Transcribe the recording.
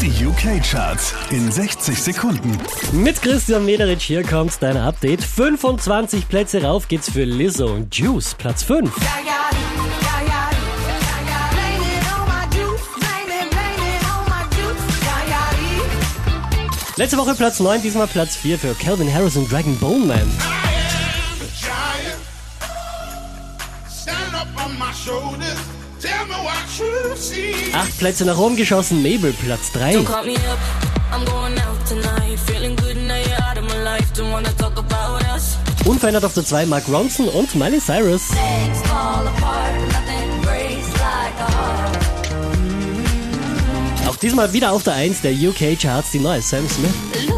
Die UK-Charts in 60 Sekunden. Mit Christian Mederich hier kommt dein Update. 25 Plätze rauf geht's für Lizzo und Juice, Platz 5. Letzte Woche Platz 9, diesmal Platz 4 für Calvin Harris und Dragon Bone Man. Acht Plätze nach oben geschossen, Mabel Platz 3. Unverändert auf der 2 Mark Ronson und Miley Cyrus. Auch diesmal wieder auf der 1 der UK Charts die neue Sam Smith.